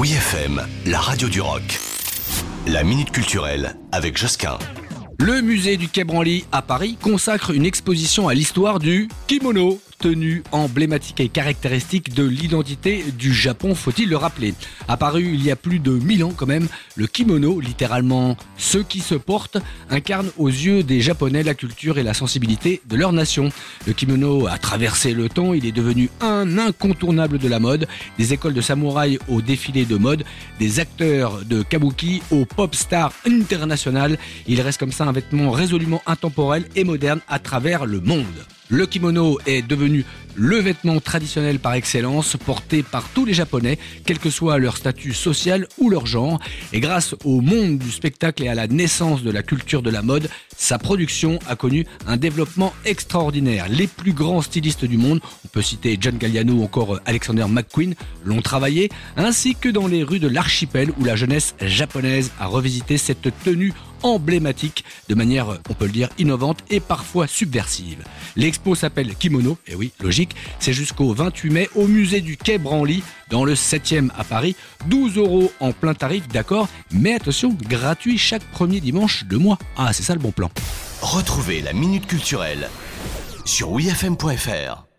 Oui FM, la radio du rock. La minute culturelle avec Josquin. Le musée du Quai Branly à Paris consacre une exposition à l'histoire du kimono tenue emblématique et caractéristique de l'identité du Japon, faut-il le rappeler. Apparu il y a plus de 1000 ans quand même, le kimono, littéralement ceux qui se portent, incarne aux yeux des Japonais la culture et la sensibilité de leur nation. Le kimono a traversé le temps, il est devenu un incontournable de la mode, des écoles de samouraï au défilé de mode, des acteurs de kabuki au pop star international. Il reste comme ça un vêtement résolument intemporel et moderne à travers le monde. Le kimono est devenu le vêtement traditionnel par excellence porté par tous les Japonais, quel que soit leur statut social ou leur genre. Et grâce au monde du spectacle et à la naissance de la culture de la mode, sa production a connu un développement extraordinaire. Les plus grands stylistes du monde, on peut citer John Galliano ou encore Alexander McQueen, l'ont travaillé, ainsi que dans les rues de l'archipel où la jeunesse japonaise a revisité cette tenue emblématique de manière, on peut le dire, innovante et parfois subversive. L'expo s'appelle Kimono, et oui, logique, c'est jusqu'au 28 mai au musée du Quai Branly, dans le 7e à Paris. 12 euros en plein tarif, d'accord, mais attention, gratuit chaque premier dimanche de mois. Ah, c'est ça le bon plan. Retrouvez la minute culturelle sur wifm.fr.